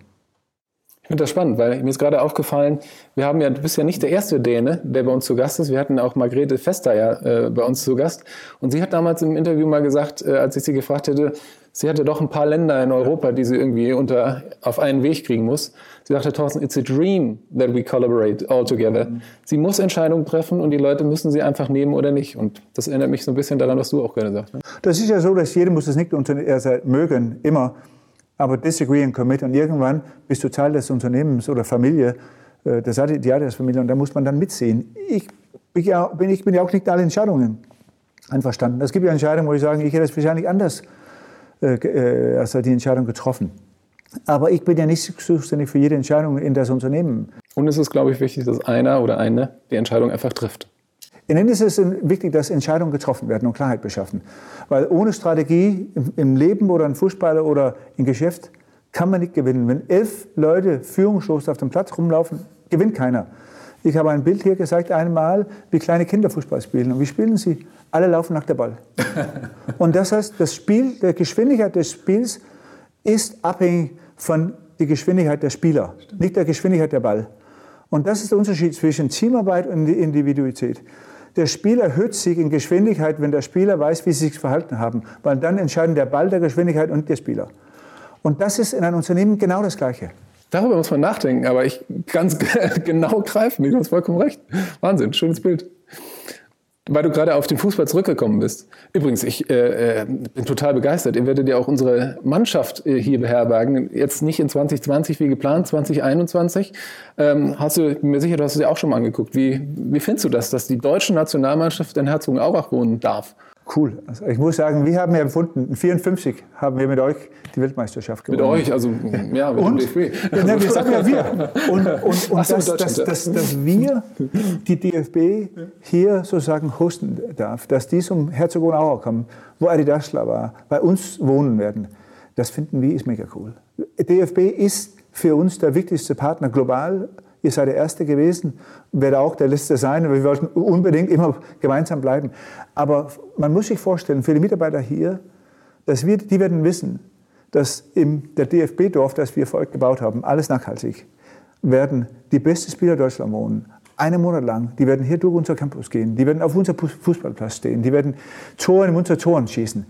Ich finde das spannend, weil mir ist gerade aufgefallen, wir haben ja, du bist ja nicht der erste Däne, der bei uns zu Gast ist. Wir hatten auch Margrethe Fester ja äh, bei uns zu Gast. Und sie hat damals im Interview mal gesagt, äh, als ich sie gefragt hätte, sie hatte doch ein paar Länder in Europa, die sie irgendwie unter, auf einen Weg kriegen muss. Sie sagte, Thorsten, it's a dream that we collaborate all together. Sie muss Entscheidungen treffen und die Leute müssen sie einfach nehmen oder nicht. Und das erinnert mich so ein bisschen daran, was du auch gerade sagst. Ne? Das ist ja so, dass jeder muss es nicht unter, also mögen, immer aber disagree and commit. Und irgendwann bist du Teil des Unternehmens oder Familie, äh, des Adidas-Familie, und da muss man dann mitsehen. Ich, ich, bin, ich bin ja auch nicht alle Entscheidungen einverstanden. Es gibt ja Entscheidungen, wo ich sage, ich hätte es wahrscheinlich anders äh, also die Entscheidung getroffen. Aber ich bin ja nicht zuständig für jede Entscheidung in das Unternehmen. Und es ist, glaube ich, wichtig, dass einer oder eine die Entscheidung einfach trifft. In Ihnen ist es wichtig, dass Entscheidungen getroffen werden und Klarheit beschaffen. Weil ohne Strategie im Leben oder im Fußballer oder im Geschäft kann man nicht gewinnen. Wenn elf Leute führungslos auf dem Platz rumlaufen, gewinnt keiner. Ich habe ein Bild hier gezeigt einmal, wie kleine Kinder Fußball spielen. Und wie spielen sie? Alle laufen nach der Ball. <laughs> Und das heißt, das Spiel, die Geschwindigkeit des Spiels ist abhängig von der Geschwindigkeit der Spieler, nicht der Geschwindigkeit der Ball. Und das ist der Unterschied zwischen Teamarbeit und Individualität. Der Spiel erhöht sich in Geschwindigkeit, wenn der Spieler weiß, wie sie sich verhalten haben, weil dann entscheiden der Ball, der Geschwindigkeit und der Spieler. Und das ist in einem Unternehmen genau das Gleiche. Darüber muss man nachdenken, aber ich kann es <laughs> genau greifen. Du hast vollkommen recht. Wahnsinn, schönes Bild weil du gerade auf den Fußball zurückgekommen bist. Übrigens, ich äh, äh, bin total begeistert. Ihr werdet ja auch unsere Mannschaft äh, hier beherbergen. Jetzt nicht in 2020 wie geplant, 2021. Ähm, hast du, mir sicher, du hast es dir auch schon mal angeguckt. Wie, wie findest du das, dass die deutsche Nationalmannschaft in Herzogenaurach wohnen darf? Cool. Also ich muss sagen, wir haben ja empfunden, 54 haben wir mit euch die Weltmeisterschaft gewonnen. Mit euch, also ja, mit und, dem DFB. Ja, ne, wir sagen ja wir. Und, und, und so, dass, dass, dass, dass, wir die DFB hier sozusagen hosten darf, dass die zum Herzogenaurach kommen, wo Adidasler war, bei uns wohnen werden, das finden wir ist mega cool. DFB ist für uns der wichtigste Partner global Ihr seid der Erste gewesen, werde auch der Letzte sein. Wir wollten unbedingt immer gemeinsam bleiben. Aber man muss sich vorstellen, für die Mitarbeiter hier, dass wir, die werden wissen, dass im der DFB-Dorf, das wir für gebaut haben, alles nachhaltig, werden die besten Spieler Deutschland wohnen. Einen Monat lang. Die werden hier durch unser Campus gehen. Die werden auf unser Fußballplatz stehen. Die werden Tore in unsere Toren schießen.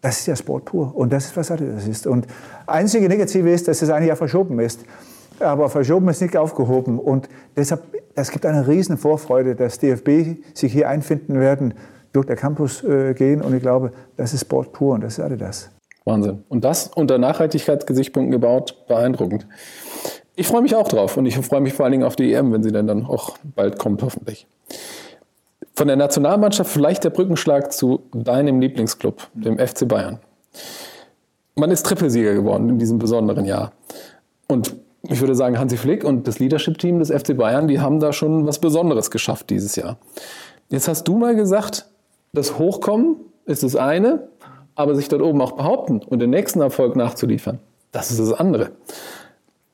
Das ist ja Sport pur. Und das ist, was das ist. Und einzige Negative ist, dass es ein Jahr verschoben ist aber verschoben ist nicht aufgehoben. Und deshalb, es gibt eine riesen Vorfreude, dass DFB sich hier einfinden werden, durch den Campus äh, gehen. Und ich glaube, das ist Sport pur und das ist Adidas. Wahnsinn. Und das unter Nachhaltigkeitsgesichtspunkten gebaut, beeindruckend. Ich freue mich auch drauf und ich freue mich vor allen Dingen auf die EM, wenn sie dann, dann auch bald kommt, hoffentlich. Von der Nationalmannschaft vielleicht der Brückenschlag zu deinem Lieblingsclub, dem FC Bayern. Man ist Trippelsieger geworden in diesem besonderen Jahr. Und ich würde sagen, Hansi Flick und das Leadership-Team des FC Bayern, die haben da schon was Besonderes geschafft dieses Jahr. Jetzt hast du mal gesagt, das Hochkommen ist das eine, aber sich dort oben auch behaupten und den nächsten Erfolg nachzuliefern, das ist das andere.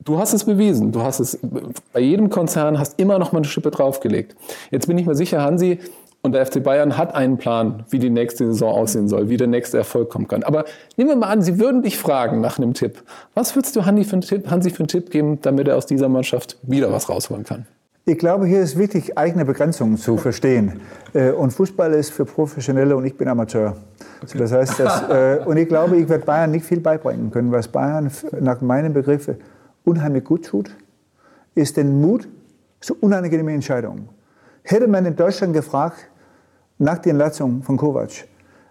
Du hast es bewiesen. Du hast es bei jedem Konzern hast immer noch mal eine Schippe draufgelegt. Jetzt bin ich mir sicher, Hansi, und der FC Bayern hat einen Plan, wie die nächste Saison aussehen soll, wie der nächste Erfolg kommen kann. Aber nehmen wir mal an, Sie würden dich fragen nach einem Tipp. Was würdest du Hansi für einen Tipp, Hansi für einen Tipp geben, damit er aus dieser Mannschaft wieder was rausholen kann? Ich glaube, hier ist wichtig, eigene Begrenzungen zu verstehen. Äh, und Fußball ist für Professionelle und ich bin Amateur. Also das heißt, dass, <laughs> äh, und ich glaube, ich werde Bayern nicht viel beibringen können. Was Bayern nach meinen Begriffen unheimlich gut tut, ist den Mut zu unangenehmen Entscheidungen. Hätte man in Deutschland gefragt, nach der Entlassung von Kovac,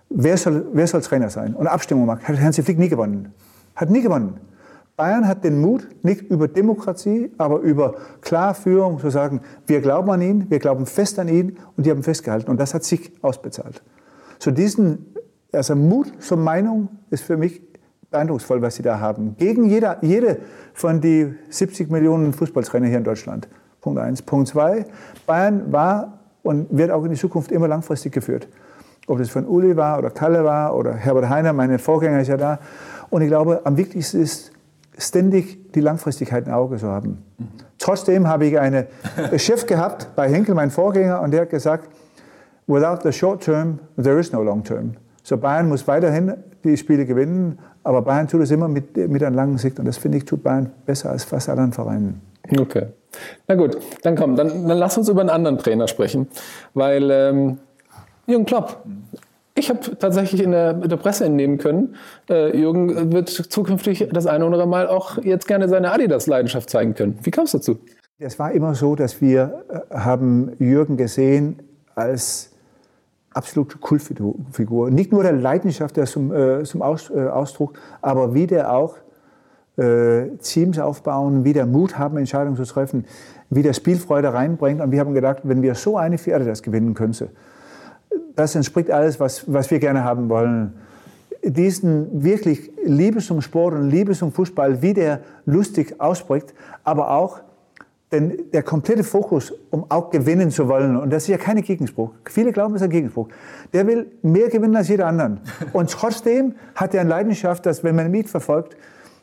wer soll, wer soll Trainer sein? Und Abstimmung macht, hat Hansi Flick nie gewonnen. Hat nie gewonnen. Bayern hat den Mut, nicht über Demokratie, aber über Klarführung zu sagen, wir glauben an ihn, wir glauben fest an ihn und die haben festgehalten. Und das hat sich ausbezahlt. So diesen also Mut zur Meinung ist für mich beeindrucksvoll, was sie da haben. Gegen jeder, jede von den 70 Millionen Fußballtrainer hier in Deutschland. Punkt eins. Punkt zwei. Bayern war und wird auch in die Zukunft immer langfristig geführt. Ob das von Uli war oder Kalle war oder Herbert Heiner, mein Vorgänger ist ja da. Und ich glaube, am wichtigsten ist, ständig die Langfristigkeit im Auge zu haben. Mhm. Trotzdem habe ich einen <laughs> Chef gehabt bei Henkel, mein Vorgänger, und der hat gesagt, without the short term, there is no long term. So Bayern muss weiterhin die Spiele gewinnen, aber Bayern tut es immer mit, mit einer langen Sicht und das finde ich tut Bayern besser als fast alle anderen Vereinen. Okay. Na gut, dann komm, dann, dann lass uns über einen anderen Trainer sprechen, weil ähm, Jürgen Klopp. Ich habe tatsächlich in der, in der, Presse entnehmen können, äh, Jürgen wird zukünftig das eine oder andere Mal auch jetzt gerne seine Adidas-Leidenschaft zeigen können. Wie kam es dazu? Es war immer so, dass wir äh, haben Jürgen gesehen als absolute Kultfigur. Nicht nur der Leidenschaft der zum, äh, zum Aus, äh, Ausdruck, aber wie der auch Teams aufbauen, wieder Mut haben, Entscheidungen zu treffen, wieder Spielfreude reinbringt. Und wir haben gedacht, wenn wir so eine Pferde das gewinnen könnten, das entspricht alles, was, was wir gerne haben wollen. Diesen wirklich Liebe zum Sport und Liebe zum Fußball, wie der lustig ausbricht, aber auch denn der komplette Fokus, um auch gewinnen zu wollen, und das ist ja kein Gegenspruch. Viele glauben, es ist ein Gegenspruch. Der will mehr gewinnen als jeder anderen. <laughs> Und trotzdem hat er eine Leidenschaft, dass, wenn man ihn mitverfolgt,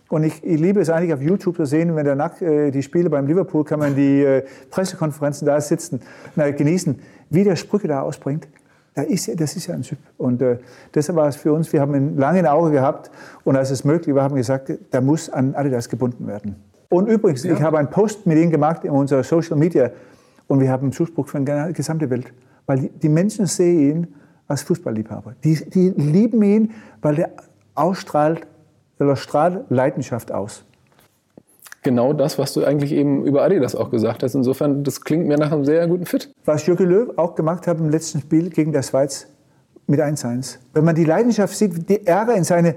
und ich, ich, liebe es eigentlich auf YouTube zu sehen, wenn danach äh, die Spiele beim Liverpool kann man die äh, Pressekonferenzen da sitzen, na, genießen, wie der Sprüche da ausbringt. Da ist, das ist ja ein Typ. Und äh, deshalb war es für uns, wir haben ihn lange in Auge gehabt und als es möglich war, haben wir gesagt, da muss an Adidas gebunden werden. Und übrigens, ja. ich habe einen Post mit ihm gemacht in unserer Social Media und wir haben einen Zuspruch von der gesamten Welt. Weil die, die Menschen sehen ihn als Fußballliebhaber. Die, die lieben ihn, weil der ausstrahlt er strahlt Leidenschaft aus. Genau das, was du eigentlich eben über Adidas auch gesagt hast. Insofern, das klingt mir nach einem sehr guten Fit. Was Jürgen Löw auch gemacht hat im letzten Spiel gegen der Schweiz mit 1-1. Wenn man die Leidenschaft sieht, die Ärger in seine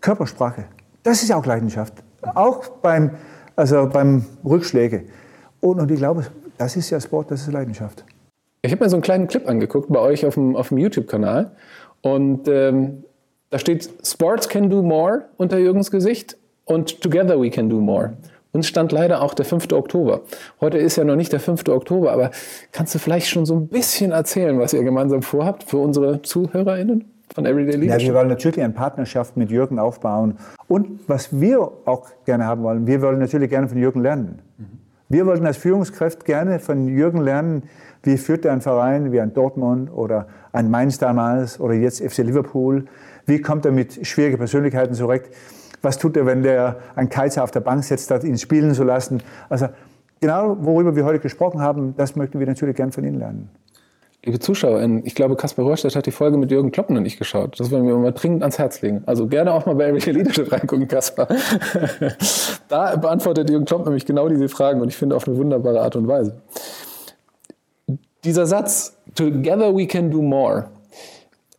Körpersprache, das ist auch Leidenschaft. Auch beim, also beim Rückschläge. Und, und ich glaube, das ist ja Sport, das ist Leidenschaft. Ich habe mir so einen kleinen Clip angeguckt bei euch auf dem, auf dem YouTube-Kanal. Und ähm, da steht Sports can do more unter Jürgens Gesicht und Together we can do more. Uns stand leider auch der 5. Oktober. Heute ist ja noch nicht der 5. Oktober, aber kannst du vielleicht schon so ein bisschen erzählen, was ihr gemeinsam vorhabt für unsere ZuhörerInnen? von Everyday Leadership? Ja, wir wollen natürlich eine Partnerschaft mit Jürgen aufbauen. Und was wir auch gerne haben wollen, wir wollen natürlich gerne von Jürgen lernen. Mhm. Wir wollten als Führungskraft gerne von Jürgen lernen, wie führt er einen Verein wie ein Dortmund oder ein Mainz damals oder jetzt FC Liverpool. Wie kommt er mit schwierigen Persönlichkeiten zurecht? Was tut er, wenn der einen Kaiser auf der Bank setzt, statt ihn spielen zu lassen? Also genau, worüber wir heute gesprochen haben, das möchten wir natürlich gerne von Ihnen lernen. Liebe ZuschauerInnen, ich glaube, Kaspar Röhrstedt hat die Folge mit Jürgen Klopp noch nicht geschaut. Das wollen wir mal dringend ans Herz legen. Also gerne auch mal bei Everyday Leadership <laughs> reingucken, Kaspar. <laughs> da beantwortet Jürgen Klopp nämlich genau diese Fragen und ich finde auf eine wunderbare Art und Weise. Dieser Satz, Together we can do more,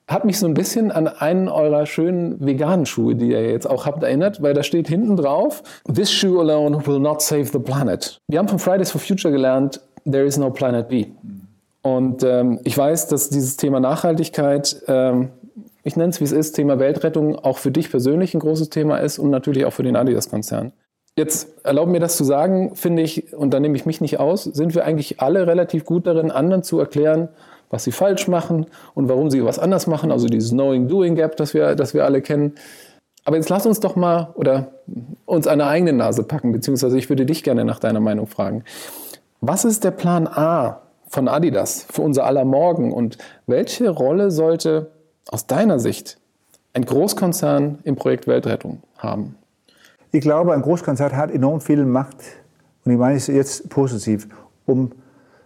hat mich so ein bisschen an einen eurer schönen veganen Schuhe, die ihr jetzt auch habt, erinnert, weil da steht hinten drauf, This shoe alone will not save the planet. Wir haben von Fridays for Future gelernt, there is no planet B. Und ähm, ich weiß, dass dieses Thema Nachhaltigkeit, ähm, ich nenne es wie es ist, Thema Weltrettung auch für dich persönlich ein großes Thema ist und natürlich auch für den Adidas-Konzern. Jetzt erlauben mir das zu sagen, finde ich, und da nehme ich mich nicht aus, sind wir eigentlich alle relativ gut darin, anderen zu erklären, was sie falsch machen und warum sie was anders machen. Also dieses Knowing-Doing-Gap, das wir, das wir alle kennen. Aber jetzt lass uns doch mal oder uns eine eigene Nase packen, beziehungsweise ich würde dich gerne nach deiner Meinung fragen. Was ist der Plan A von Adidas für unser aller Morgen und welche Rolle sollte aus deiner Sicht ein Großkonzern im Projekt Weltrettung haben? Ich glaube, ein Großkonzern hat enorm viel Macht, und ich meine es jetzt positiv, um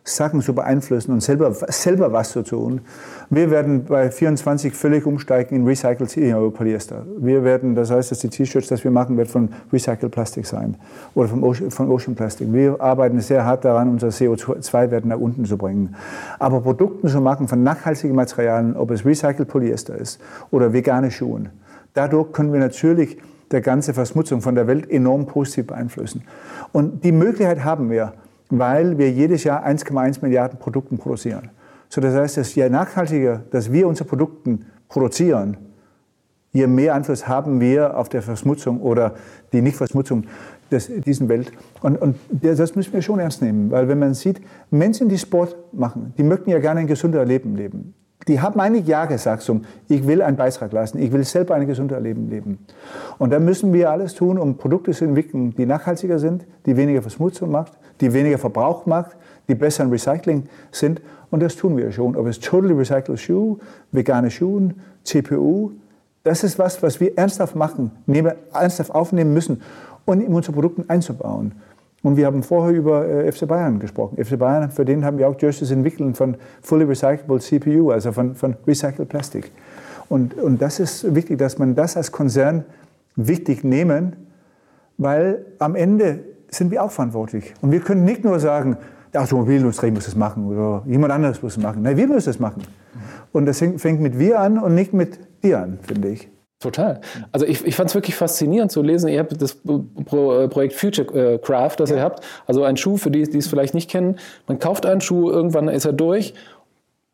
Sachen zu beeinflussen und selber, selber was zu tun. Wir werden bei 24 völlig umsteigen in Recycled Polyester. Wir werden, das heißt, dass die T-Shirts, das wir machen, wird von Recycled Plastik sein oder vom Ocean, von Ocean Plastic. Wir arbeiten sehr hart daran, unser CO2-Wert nach unten zu bringen. Aber Produkte zu machen von nachhaltigen Materialien, ob es Recycled Polyester ist oder vegane Schuhe, dadurch können wir natürlich der ganze Verschmutzung von der Welt enorm positiv beeinflussen. Und die Möglichkeit haben wir weil wir jedes Jahr 1,1 Milliarden Produkte produzieren. So, das heißt, dass je nachhaltiger, dass wir unsere Produkte produzieren, je mehr Einfluss haben wir auf die Verschmutzung oder die Nichtverschmutzung des, diesen Welt. Und, und das müssen wir schon ernst nehmen, weil wenn man sieht, Menschen, die Sport machen, die möchten ja gerne ein gesundes Leben leben. Die haben eigentlich Ja gesagt zum, ich will einen Beitrag leisten, ich will selber ein gesundes Leben leben. Und da müssen wir alles tun, um Produkte zu entwickeln, die nachhaltiger sind, die weniger Verschmutzung macht, die weniger Verbrauch macht, die besser im Recycling sind. Und das tun wir schon. Ob es Totally Recycled Shoe, vegane Schuhe, CPU, das ist was, was wir ernsthaft machen, ernsthaft aufnehmen müssen und in unsere Produkte einzubauen. Und wir haben vorher über äh, FC Bayern gesprochen. FC Bayern, für den haben wir auch Jerseys entwickelt von Fully Recyclable CPU, also von, von Recycled Plastic. Und, und das ist wichtig, dass man das als Konzern wichtig nehmen, weil am Ende sind wir auch verantwortlich. Und wir können nicht nur sagen, die Automobilindustrie muss es machen oder jemand anderes muss es machen. Nein, wir müssen es machen. Und das fängt mit wir an und nicht mit dir an, finde ich. Total. Also ich, ich fand es wirklich faszinierend zu lesen. Ihr habt das Pro, äh, Projekt Future äh, Craft, das ja. ihr habt. Also ein Schuh, für die, die es vielleicht nicht kennen. Man kauft einen Schuh, irgendwann ist er durch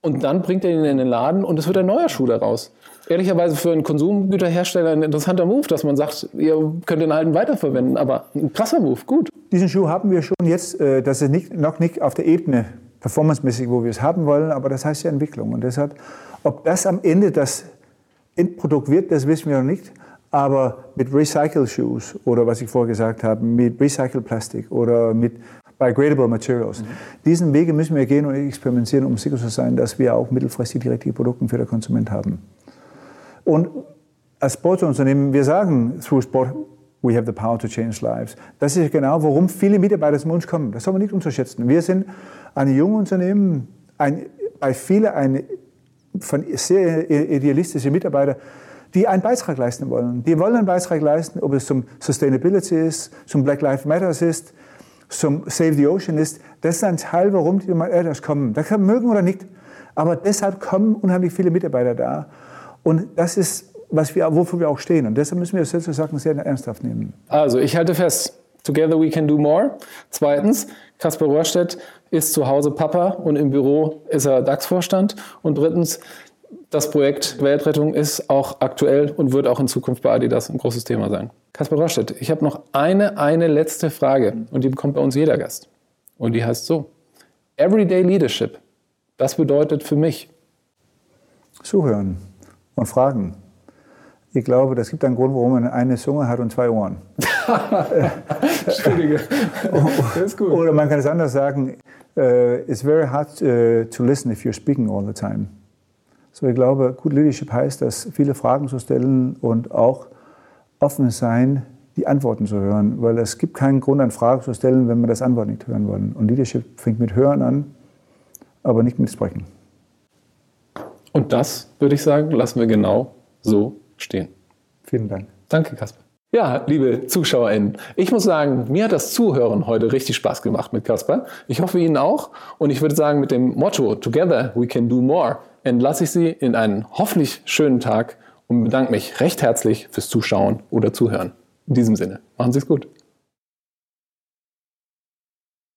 und dann bringt er ihn in den Laden und es wird ein neuer Schuh daraus. Ehrlicherweise für einen Konsumgüterhersteller ein interessanter Move, dass man sagt, ihr könnt den alten weiterverwenden, aber ein krasser Move, gut. Diesen Schuh haben wir schon jetzt, äh, das ist nicht, noch nicht auf der Ebene performancemäßig, wo wir es haben wollen, aber das heißt ja Entwicklung. Und deshalb, ob das am Ende das Endprodukt wird, das wissen wir noch nicht. Aber mit Recycle Shoes oder was ich vorher gesagt habe, mit Recycle Plastik oder mit Biogradable Materials. Mhm. Diesen Wege müssen wir gehen und experimentieren, um sicher zu sein, dass wir auch mittelfristig die richtigen Produkte für den Konsument haben. Und als Sportunternehmen, wir sagen, through sport, we have the power to change lives. Das ist genau, warum viele Mitarbeiter zu uns kommen. Das soll man nicht unterschätzen. Wir sind ein junges Unternehmen, ein, bei vielen ein von sehr idealistischen Mitarbeitern, die einen Beitrag leisten wollen. Die wollen einen Beitrag leisten, ob es zum Sustainability ist, zum Black Lives Matter ist, zum Save the Ocean ist. Das ist ein Teil, warum die Mitarbeiter kommen. Das kann mögen oder nicht. Aber deshalb kommen unheimlich viele Mitarbeiter da. Und das ist, was wir, wofür wir auch stehen. Und deshalb müssen wir das sozusagen sehr ernsthaft nehmen. Also, ich halte fest. Together we can do more. Zweitens, Kaspar Rohrstedt ist zu Hause Papa und im Büro ist er DAX-Vorstand. Und drittens, Das Projekt Weltrettung ist auch aktuell und wird auch in Zukunft bei Adidas ein großes Thema sein. Kaspar Rostedt, ich habe noch eine, eine letzte Frage und die bekommt bei uns jeder Gast. Und die heißt so, Everyday Leadership, das bedeutet für mich? Zuhören und fragen. Ich glaube, das gibt einen Grund, warum man eine Zunge hat und zwei Ohren. <laughs> Entschuldige. das ist gut. Oder man kann es anders sagen, uh, it's very hard uh, to listen if you're speaking all the time. So, ich glaube, Good Leadership heißt, dass viele Fragen zu stellen und auch offen sein, die Antworten zu hören. Weil es gibt keinen Grund, eine Frage zu stellen, wenn wir das Antwort nicht hören wollen. Und Leadership fängt mit Hören an, aber nicht mit Sprechen. Und das, würde ich sagen, lassen wir genau so stehen. Vielen Dank. Danke, Kasper. Ja, liebe ZuschauerInnen, ich muss sagen, mir hat das Zuhören heute richtig Spaß gemacht mit Kasper. Ich hoffe Ihnen auch. Und ich würde sagen, mit dem Motto Together we can do more entlasse ich Sie in einen hoffentlich schönen Tag und bedanke mich recht herzlich fürs Zuschauen oder Zuhören. In diesem Sinne, machen Sie es gut.